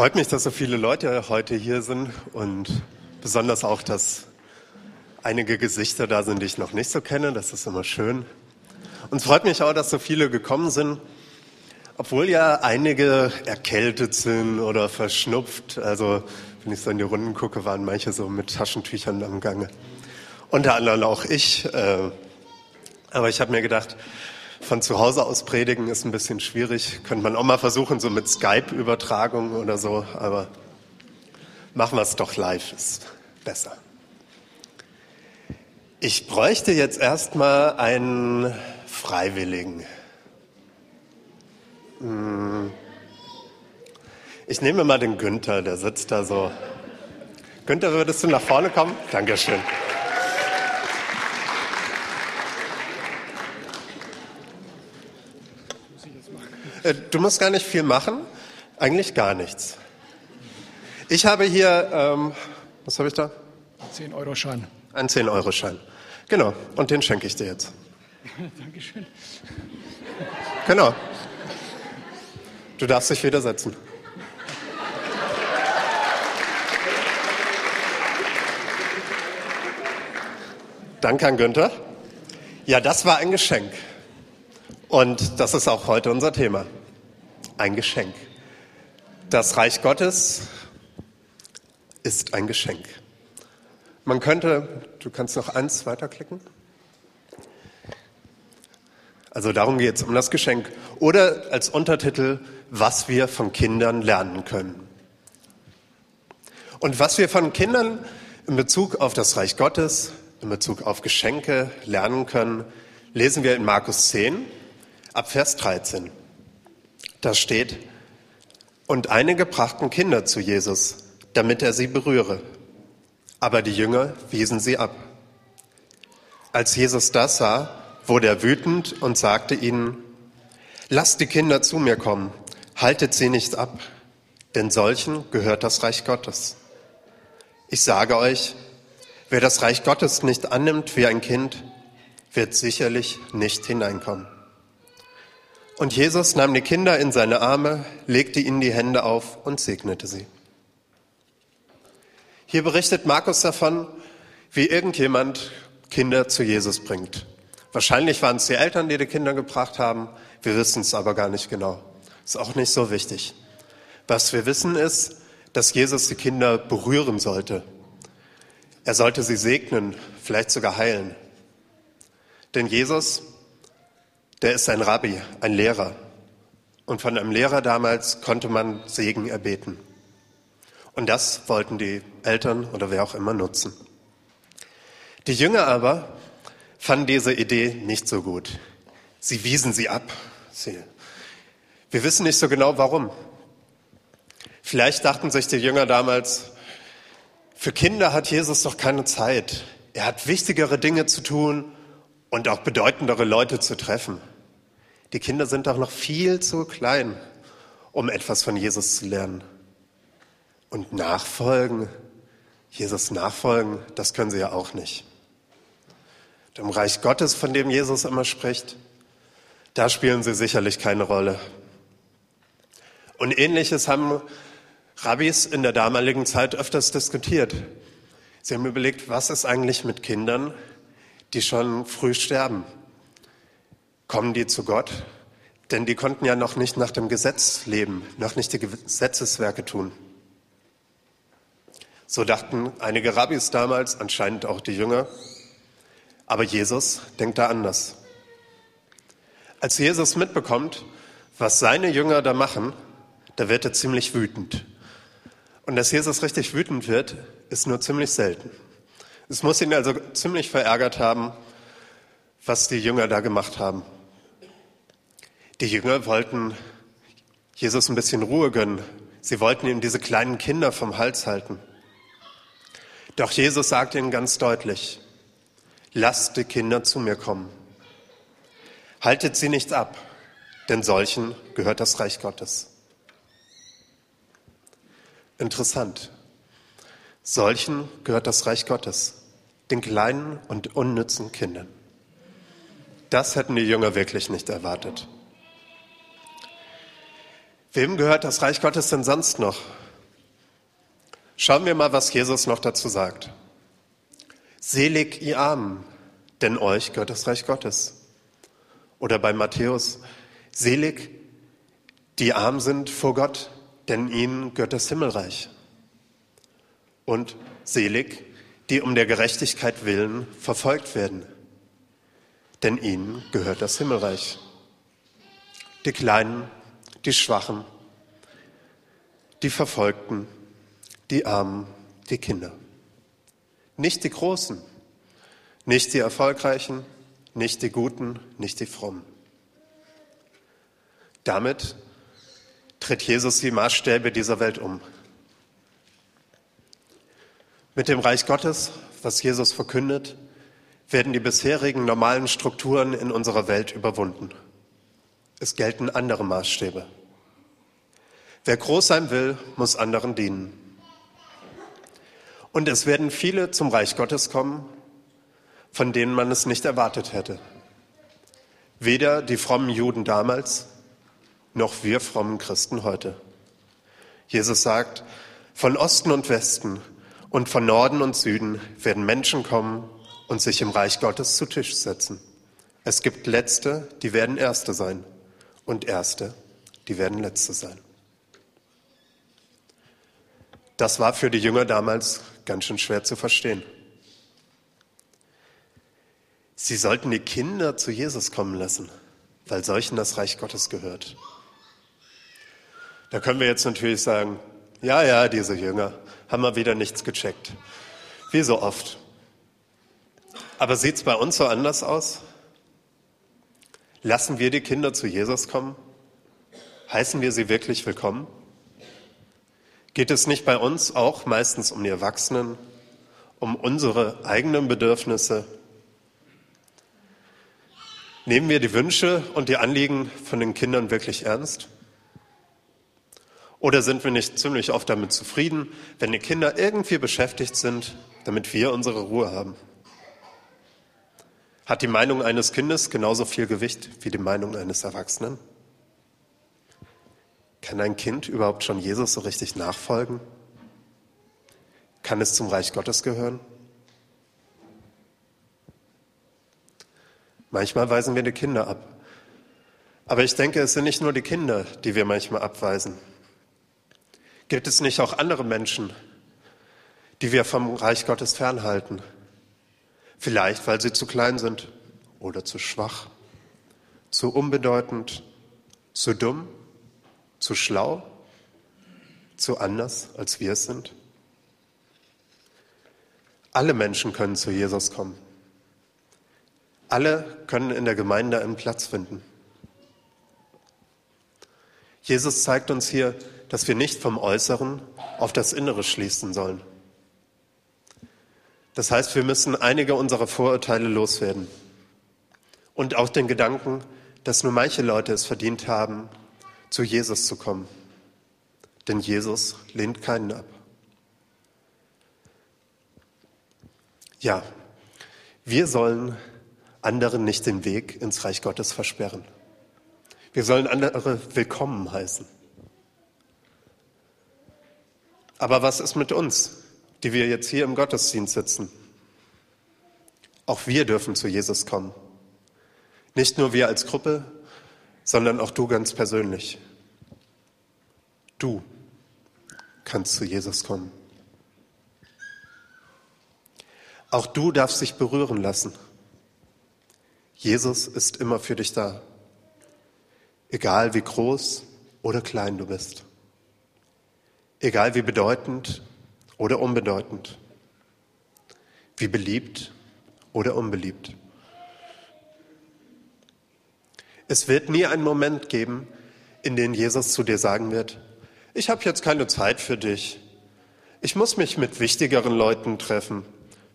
Freut mich, dass so viele Leute heute hier sind und besonders auch, dass einige Gesichter da sind, die ich noch nicht so kenne. Das ist immer schön. Und es freut mich auch, dass so viele gekommen sind, obwohl ja einige erkältet sind oder verschnupft. Also wenn ich so in die Runden gucke, waren manche so mit Taschentüchern am Gange. Unter anderem auch ich. Äh, aber ich habe mir gedacht, von zu Hause aus predigen ist ein bisschen schwierig. Könnte man auch mal versuchen, so mit Skype-Übertragung oder so. Aber machen wir es doch live, ist besser. Ich bräuchte jetzt erstmal einen Freiwilligen. Hm. Ich nehme mal den Günther, der sitzt da so. Günther, würdest du nach vorne kommen? Dankeschön. Äh, du musst gar nicht viel machen, eigentlich gar nichts. Ich habe hier, ähm, was habe ich da? 10-Euro-Schein. Ein 10-Euro-Schein. Genau, und den schenke ich dir jetzt. Dankeschön. Genau. Du darfst dich wieder setzen. Danke an Günther. Ja, das war ein Geschenk. Und das ist auch heute unser Thema. Ein Geschenk. Das Reich Gottes ist ein Geschenk. Man könnte, du kannst noch eins weiterklicken. Also darum geht es, um das Geschenk. Oder als Untertitel, was wir von Kindern lernen können. Und was wir von Kindern in Bezug auf das Reich Gottes, in Bezug auf Geschenke lernen können, lesen wir in Markus 10, ab Vers 13. Da steht, und einige brachten Kinder zu Jesus, damit er sie berühre. Aber die Jünger wiesen sie ab. Als Jesus das sah, wurde er wütend und sagte ihnen, lasst die Kinder zu mir kommen, haltet sie nicht ab, denn solchen gehört das Reich Gottes. Ich sage euch, wer das Reich Gottes nicht annimmt wie ein Kind, wird sicherlich nicht hineinkommen. Und Jesus nahm die Kinder in seine Arme, legte ihnen die Hände auf und segnete sie. Hier berichtet Markus davon, wie irgendjemand Kinder zu Jesus bringt. Wahrscheinlich waren es die Eltern, die die Kinder gebracht haben. Wir wissen es aber gar nicht genau. Ist auch nicht so wichtig. Was wir wissen ist, dass Jesus die Kinder berühren sollte. Er sollte sie segnen, vielleicht sogar heilen. Denn Jesus der ist ein Rabbi, ein Lehrer. Und von einem Lehrer damals konnte man Segen erbeten. Und das wollten die Eltern oder wer auch immer nutzen. Die Jünger aber fanden diese Idee nicht so gut. Sie wiesen sie ab. Sie, wir wissen nicht so genau warum. Vielleicht dachten sich die Jünger damals, für Kinder hat Jesus doch keine Zeit. Er hat wichtigere Dinge zu tun und auch bedeutendere Leute zu treffen. Die Kinder sind doch noch viel zu klein, um etwas von Jesus zu lernen. Und nachfolgen, Jesus nachfolgen, das können sie ja auch nicht. Im Reich Gottes, von dem Jesus immer spricht, da spielen sie sicherlich keine Rolle. Und ähnliches haben Rabbis in der damaligen Zeit öfters diskutiert. Sie haben überlegt, was ist eigentlich mit Kindern, die schon früh sterben? Kommen die zu Gott? Denn die konnten ja noch nicht nach dem Gesetz leben, noch nicht die Gesetzeswerke tun. So dachten einige Rabbis damals, anscheinend auch die Jünger. Aber Jesus denkt da anders. Als Jesus mitbekommt, was seine Jünger da machen, da wird er ziemlich wütend. Und dass Jesus richtig wütend wird, ist nur ziemlich selten. Es muss ihn also ziemlich verärgert haben, was die Jünger da gemacht haben. Die Jünger wollten Jesus ein bisschen Ruhe gönnen. Sie wollten ihm diese kleinen Kinder vom Hals halten. Doch Jesus sagte ihnen ganz deutlich, lasst die Kinder zu mir kommen. Haltet sie nicht ab, denn solchen gehört das Reich Gottes. Interessant. Solchen gehört das Reich Gottes, den kleinen und unnützen Kindern. Das hätten die Jünger wirklich nicht erwartet. Wem gehört das Reich Gottes denn sonst noch? Schauen wir mal, was Jesus noch dazu sagt. Selig ihr Armen, denn euch gehört das Reich Gottes. Oder bei Matthäus, selig die arm sind vor Gott, denn ihnen gehört das Himmelreich. Und selig, die um der Gerechtigkeit willen verfolgt werden, denn ihnen gehört das Himmelreich. Die Kleinen, die Schwachen, die Verfolgten, die Armen, die Kinder. Nicht die Großen, nicht die Erfolgreichen, nicht die Guten, nicht die Frommen. Damit tritt Jesus die Maßstäbe dieser Welt um. Mit dem Reich Gottes, was Jesus verkündet, werden die bisherigen normalen Strukturen in unserer Welt überwunden. Es gelten andere Maßstäbe. Wer groß sein will, muss anderen dienen. Und es werden viele zum Reich Gottes kommen, von denen man es nicht erwartet hätte. Weder die frommen Juden damals, noch wir frommen Christen heute. Jesus sagt, von Osten und Westen und von Norden und Süden werden Menschen kommen und sich im Reich Gottes zu Tisch setzen. Es gibt Letzte, die werden Erste sein und Erste, die werden Letzte sein. Das war für die Jünger damals ganz schön schwer zu verstehen. Sie sollten die Kinder zu Jesus kommen lassen, weil solchen das Reich Gottes gehört. Da können wir jetzt natürlich sagen, ja, ja, diese Jünger haben mal wieder nichts gecheckt. Wie so oft. Aber sieht es bei uns so anders aus? Lassen wir die Kinder zu Jesus kommen? Heißen wir sie wirklich willkommen? Geht es nicht bei uns auch meistens um die Erwachsenen, um unsere eigenen Bedürfnisse? Nehmen wir die Wünsche und die Anliegen von den Kindern wirklich ernst? Oder sind wir nicht ziemlich oft damit zufrieden, wenn die Kinder irgendwie beschäftigt sind, damit wir unsere Ruhe haben? Hat die Meinung eines Kindes genauso viel Gewicht wie die Meinung eines Erwachsenen? Kann ein Kind überhaupt schon Jesus so richtig nachfolgen? Kann es zum Reich Gottes gehören? Manchmal weisen wir die Kinder ab. Aber ich denke, es sind nicht nur die Kinder, die wir manchmal abweisen. Gibt es nicht auch andere Menschen, die wir vom Reich Gottes fernhalten? Vielleicht, weil sie zu klein sind oder zu schwach, zu unbedeutend, zu dumm zu schlau? Zu anders, als wir es sind? Alle Menschen können zu Jesus kommen. Alle können in der Gemeinde einen Platz finden. Jesus zeigt uns hier, dass wir nicht vom Äußeren auf das Innere schließen sollen. Das heißt, wir müssen einige unserer Vorurteile loswerden. Und auch den Gedanken, dass nur manche Leute es verdient haben, zu Jesus zu kommen. Denn Jesus lehnt keinen ab. Ja, wir sollen anderen nicht den Weg ins Reich Gottes versperren. Wir sollen andere willkommen heißen. Aber was ist mit uns, die wir jetzt hier im Gottesdienst sitzen? Auch wir dürfen zu Jesus kommen. Nicht nur wir als Gruppe, sondern auch du ganz persönlich. Du kannst zu Jesus kommen. Auch du darfst dich berühren lassen. Jesus ist immer für dich da, egal wie groß oder klein du bist, egal wie bedeutend oder unbedeutend, wie beliebt oder unbeliebt. Es wird nie einen Moment geben, in dem Jesus zu dir sagen wird, ich habe jetzt keine Zeit für dich. Ich muss mich mit wichtigeren Leuten treffen.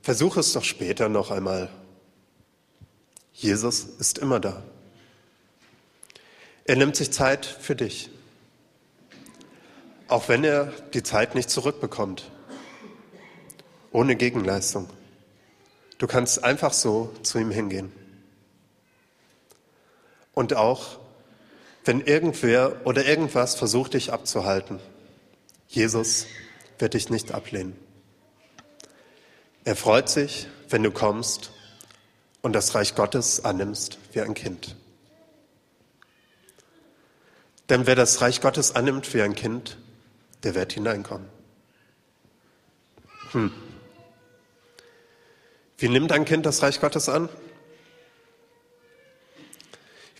Versuch es doch später noch einmal. Jesus ist immer da. Er nimmt sich Zeit für dich, auch wenn er die Zeit nicht zurückbekommt, ohne Gegenleistung. Du kannst einfach so zu ihm hingehen. Und auch, wenn irgendwer oder irgendwas versucht, dich abzuhalten. Jesus wird dich nicht ablehnen. Er freut sich, wenn du kommst und das Reich Gottes annimmst wie ein Kind. Denn wer das Reich Gottes annimmt wie ein Kind, der wird hineinkommen. Hm. Wie nimmt ein Kind das Reich Gottes an?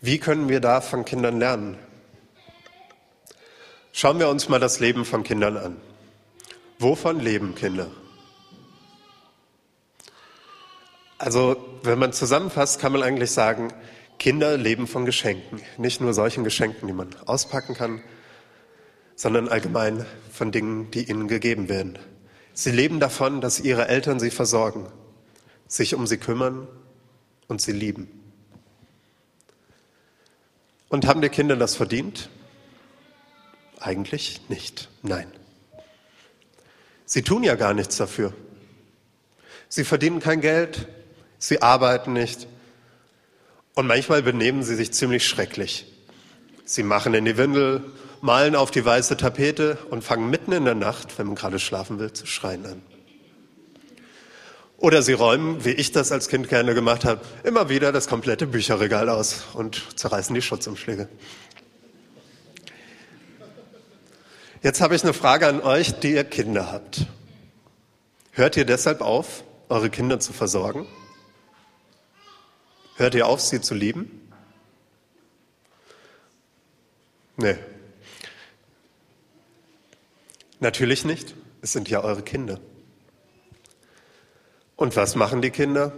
Wie können wir da von Kindern lernen? Schauen wir uns mal das Leben von Kindern an. Wovon leben Kinder? Also, wenn man zusammenfasst, kann man eigentlich sagen, Kinder leben von Geschenken. Nicht nur solchen Geschenken, die man auspacken kann, sondern allgemein von Dingen, die ihnen gegeben werden. Sie leben davon, dass ihre Eltern sie versorgen, sich um sie kümmern und sie lieben. Und haben die Kinder das verdient? Eigentlich nicht. Nein. Sie tun ja gar nichts dafür. Sie verdienen kein Geld, sie arbeiten nicht und manchmal benehmen sie sich ziemlich schrecklich. Sie machen in die Windel, malen auf die weiße Tapete und fangen mitten in der Nacht, wenn man gerade schlafen will, zu schreien an. Oder sie räumen, wie ich das als Kind gerne gemacht habe, immer wieder das komplette Bücherregal aus und zerreißen die Schutzumschläge. Jetzt habe ich eine Frage an euch, die ihr Kinder habt. Hört ihr deshalb auf, eure Kinder zu versorgen? Hört ihr auf, sie zu lieben? Nee. Natürlich nicht. Es sind ja eure Kinder. Und was machen die Kinder?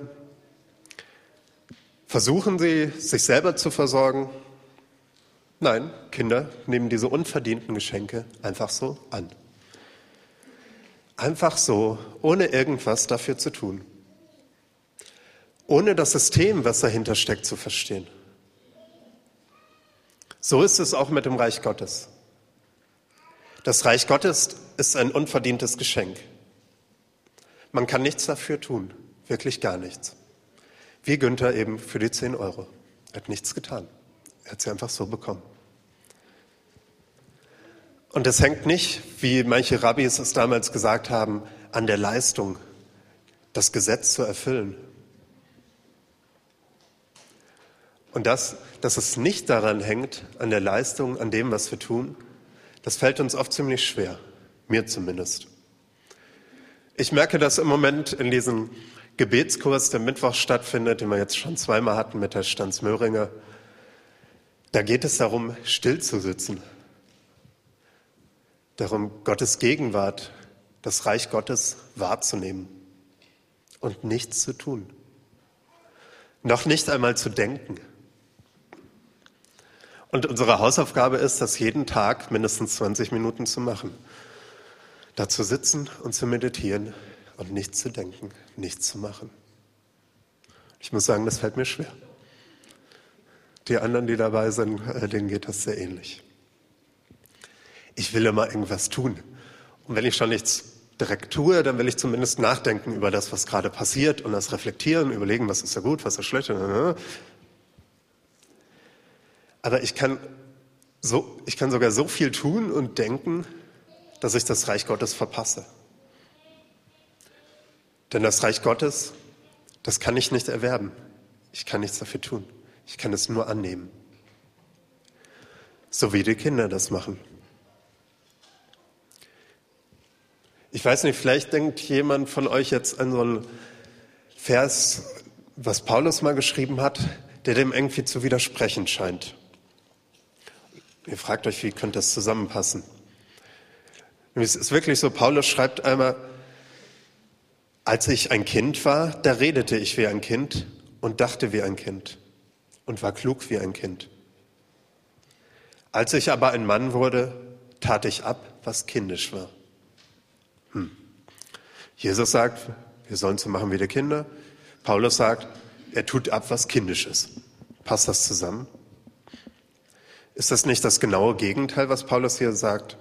Versuchen sie, sich selber zu versorgen? Nein, Kinder nehmen diese unverdienten Geschenke einfach so an. Einfach so, ohne irgendwas dafür zu tun. Ohne das System, was dahinter steckt, zu verstehen. So ist es auch mit dem Reich Gottes. Das Reich Gottes ist ein unverdientes Geschenk. Man kann nichts dafür tun, wirklich gar nichts. Wie Günther eben für die 10 Euro. Er hat nichts getan. Er hat sie einfach so bekommen. Und es hängt nicht, wie manche Rabbis es damals gesagt haben, an der Leistung, das Gesetz zu erfüllen. Und das, dass es nicht daran hängt, an der Leistung, an dem, was wir tun, das fällt uns oft ziemlich schwer, mir zumindest. Ich merke das im Moment in diesem Gebetskurs, der Mittwoch stattfindet, den wir jetzt schon zweimal hatten mit der Stanz Möhringer. Da geht es darum, still zu sitzen, darum, Gottes Gegenwart, das Reich Gottes wahrzunehmen und nichts zu tun. Noch nicht einmal zu denken. Und unsere Hausaufgabe ist, das jeden Tag mindestens 20 Minuten zu machen. Da zu sitzen und zu meditieren und nichts zu denken, nichts zu machen. Ich muss sagen, das fällt mir schwer. Die anderen, die dabei sind, äh, denen geht das sehr ähnlich ich will immer irgendwas tun. Und wenn ich schon nichts direkt tue, dann will ich zumindest nachdenken über das, was gerade passiert und das reflektieren, überlegen, was ist da gut, was ist schlecht. Aber ich kann, so, ich kann sogar so viel tun und denken, dass ich das Reich Gottes verpasse. Denn das Reich Gottes, das kann ich nicht erwerben. Ich kann nichts dafür tun. Ich kann es nur annehmen. So wie die Kinder das machen. Ich weiß nicht, vielleicht denkt jemand von euch jetzt an so einen Vers, was Paulus mal geschrieben hat, der dem irgendwie zu widersprechen scheint. Ihr fragt euch, wie könnte das zusammenpassen? Es ist wirklich so, Paulus schreibt einmal, als ich ein Kind war, da redete ich wie ein Kind und dachte wie ein Kind und war klug wie ein Kind. Als ich aber ein Mann wurde, tat ich ab, was kindisch war. Hm. Jesus sagt, wir sollen so machen wie die Kinder. Paulus sagt, er tut ab, was kindisch ist. Passt das zusammen? Ist das nicht das genaue Gegenteil, was Paulus hier sagt?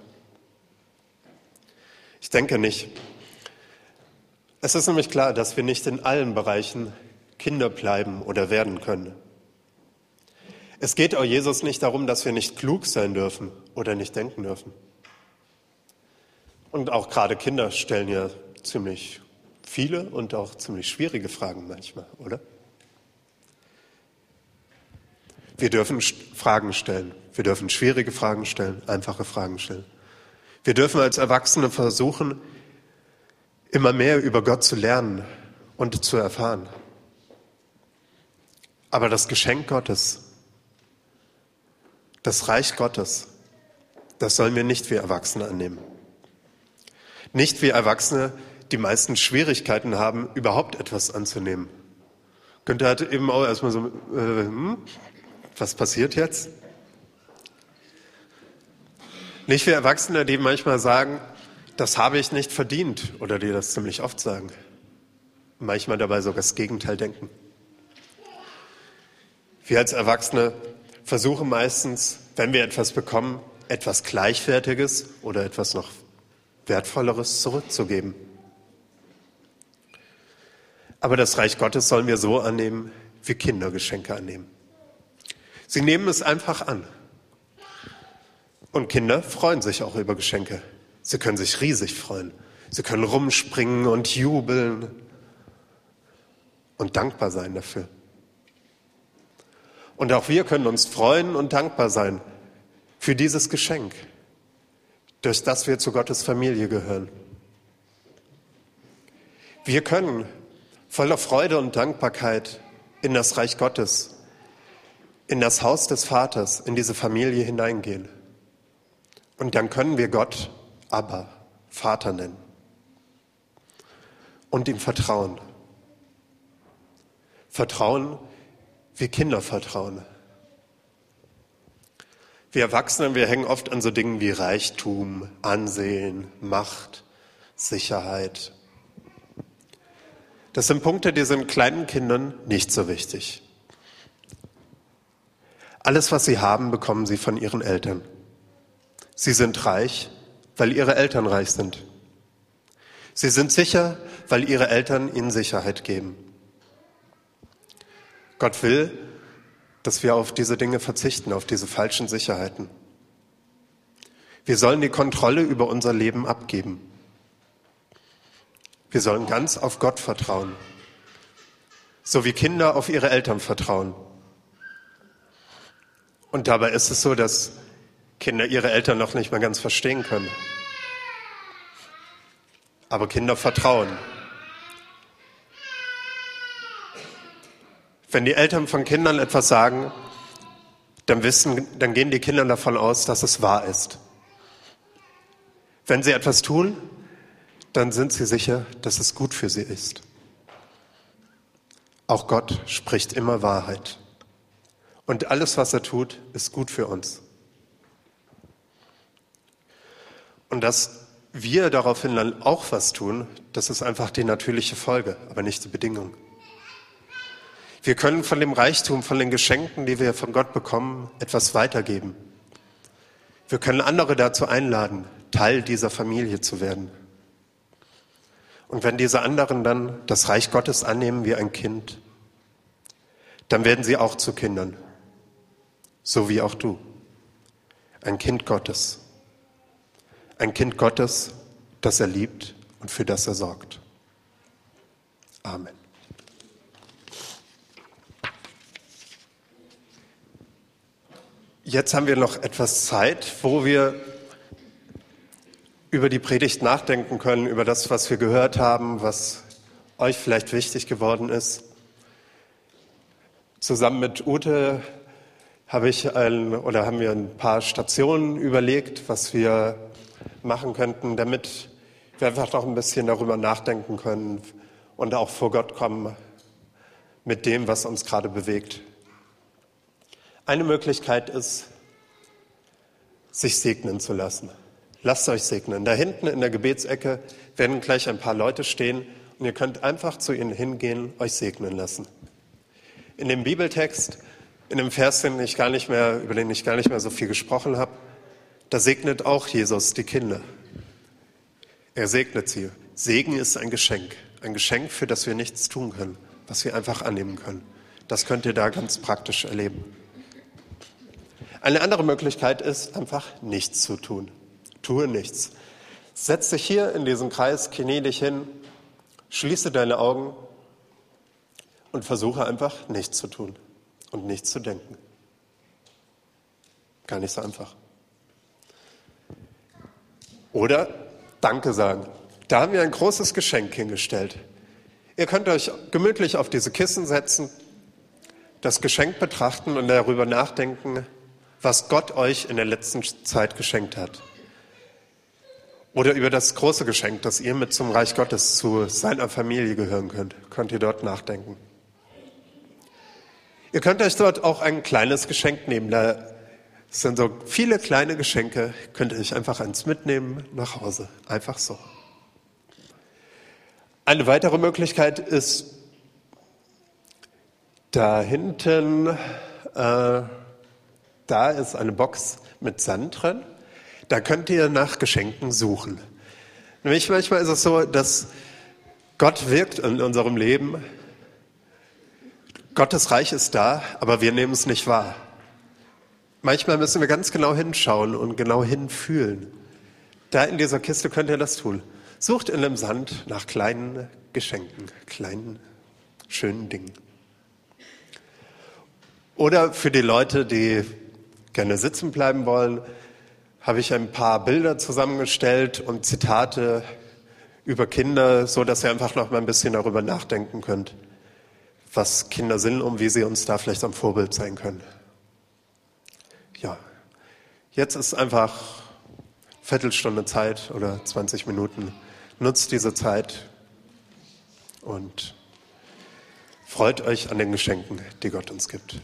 Ich denke nicht. Es ist nämlich klar, dass wir nicht in allen Bereichen Kinder bleiben oder werden können. Es geht auch Jesus nicht darum, dass wir nicht klug sein dürfen oder nicht denken dürfen. Und auch gerade Kinder stellen ja ziemlich viele und auch ziemlich schwierige Fragen manchmal, oder? Wir dürfen Fragen stellen. Wir dürfen schwierige Fragen stellen, einfache Fragen stellen. Wir dürfen als Erwachsene versuchen, immer mehr über Gott zu lernen und zu erfahren. Aber das Geschenk Gottes, das Reich Gottes, das sollen wir nicht wie Erwachsene annehmen. Nicht wie Erwachsene die meisten Schwierigkeiten haben, überhaupt etwas anzunehmen. Günther hat eben auch erstmal so, äh, hm, was passiert jetzt? Nicht wie Erwachsene, die manchmal sagen, das habe ich nicht verdient oder die das ziemlich oft sagen. Manchmal dabei sogar das Gegenteil denken. Wir als Erwachsene versuchen meistens, wenn wir etwas bekommen, etwas Gleichwertiges oder etwas noch Wertvolleres zurückzugeben. Aber das Reich Gottes sollen wir so annehmen, wie Kinder Geschenke annehmen. Sie nehmen es einfach an. Und Kinder freuen sich auch über Geschenke. Sie können sich riesig freuen. Sie können rumspringen und jubeln und dankbar sein dafür. Und auch wir können uns freuen und dankbar sein für dieses Geschenk, durch das wir zu Gottes Familie gehören. Wir können voller Freude und Dankbarkeit in das Reich Gottes, in das Haus des Vaters, in diese Familie hineingehen. Und dann können wir Gott aber Vater nennen und ihm vertrauen. Vertrauen, wie Kinder vertrauen. Wir Erwachsenen, wir hängen oft an so Dingen wie Reichtum, Ansehen, Macht, Sicherheit. Das sind Punkte, die sind kleinen Kindern nicht so wichtig. Alles, was sie haben, bekommen sie von ihren Eltern. Sie sind reich, weil ihre Eltern reich sind. Sie sind sicher, weil ihre Eltern ihnen Sicherheit geben. Gott will, dass wir auf diese Dinge verzichten, auf diese falschen Sicherheiten. Wir sollen die Kontrolle über unser Leben abgeben. Wir sollen ganz auf Gott vertrauen, so wie Kinder auf ihre Eltern vertrauen. Und dabei ist es so, dass Kinder ihre Eltern noch nicht mal ganz verstehen können. Aber Kinder vertrauen. Wenn die Eltern von Kindern etwas sagen, dann wissen, dann gehen die Kinder davon aus, dass es wahr ist. Wenn sie etwas tun, dann sind sie sicher, dass es gut für sie ist. Auch Gott spricht immer Wahrheit. Und alles, was er tut, ist gut für uns. Und dass wir daraufhin dann auch was tun, das ist einfach die natürliche Folge, aber nicht die Bedingung. Wir können von dem Reichtum, von den Geschenken, die wir von Gott bekommen, etwas weitergeben. Wir können andere dazu einladen, Teil dieser Familie zu werden. Und wenn diese anderen dann das Reich Gottes annehmen wie ein Kind, dann werden sie auch zu Kindern, so wie auch du, ein Kind Gottes. Ein Kind Gottes, das er liebt und für das er sorgt. Amen. Jetzt haben wir noch etwas Zeit, wo wir über die Predigt nachdenken können, über das, was wir gehört haben, was euch vielleicht wichtig geworden ist. Zusammen mit Ute habe ich ein, oder haben wir ein paar Stationen überlegt, was wir machen könnten, damit wir einfach noch ein bisschen darüber nachdenken können und auch vor Gott kommen mit dem, was uns gerade bewegt. Eine Möglichkeit ist, sich segnen zu lassen. Lasst euch segnen. Da hinten in der Gebetsecke werden gleich ein paar Leute stehen und ihr könnt einfach zu ihnen hingehen, euch segnen lassen. In dem Bibeltext, in dem Vers, den ich gar nicht mehr, über den ich gar nicht mehr so viel gesprochen habe, da segnet auch Jesus die Kinder. Er segnet sie. Segen ist ein Geschenk. Ein Geschenk, für das wir nichts tun können, was wir einfach annehmen können. Das könnt ihr da ganz praktisch erleben. Eine andere Möglichkeit ist, einfach nichts zu tun. Tue nichts. Setz dich hier in diesen Kreis, knie dich hin, schließe deine Augen und versuche einfach nichts zu tun und nichts zu denken. Gar nicht so einfach. Oder Danke sagen. Da haben wir ein großes Geschenk hingestellt. Ihr könnt euch gemütlich auf diese Kissen setzen, das Geschenk betrachten und darüber nachdenken, was Gott euch in der letzten Zeit geschenkt hat. Oder über das große Geschenk, dass ihr mit zum Reich Gottes zu seiner Familie gehören könnt, könnt ihr dort nachdenken. Ihr könnt euch dort auch ein kleines Geschenk nehmen. Da sind so viele kleine Geschenke, könnt ihr euch einfach eins mitnehmen nach Hause. Einfach so. Eine weitere Möglichkeit ist, da hinten, äh, da ist eine Box mit Sand drin. Da könnt ihr nach Geschenken suchen. Nämlich manchmal ist es so, dass Gott wirkt in unserem Leben. Gottes Reich ist da, aber wir nehmen es nicht wahr. Manchmal müssen wir ganz genau hinschauen und genau hinfühlen. Da in dieser Kiste könnt ihr das tun. Sucht in dem Sand nach kleinen Geschenken, kleinen, schönen Dingen. Oder für die Leute, die gerne sitzen bleiben wollen, habe ich ein paar Bilder zusammengestellt und Zitate über Kinder, so dass ihr einfach noch mal ein bisschen darüber nachdenken könnt, was Kinder sind und wie sie uns da vielleicht am Vorbild sein können. Ja, jetzt ist einfach Viertelstunde Zeit oder 20 Minuten. Nutzt diese Zeit und freut euch an den Geschenken, die Gott uns gibt.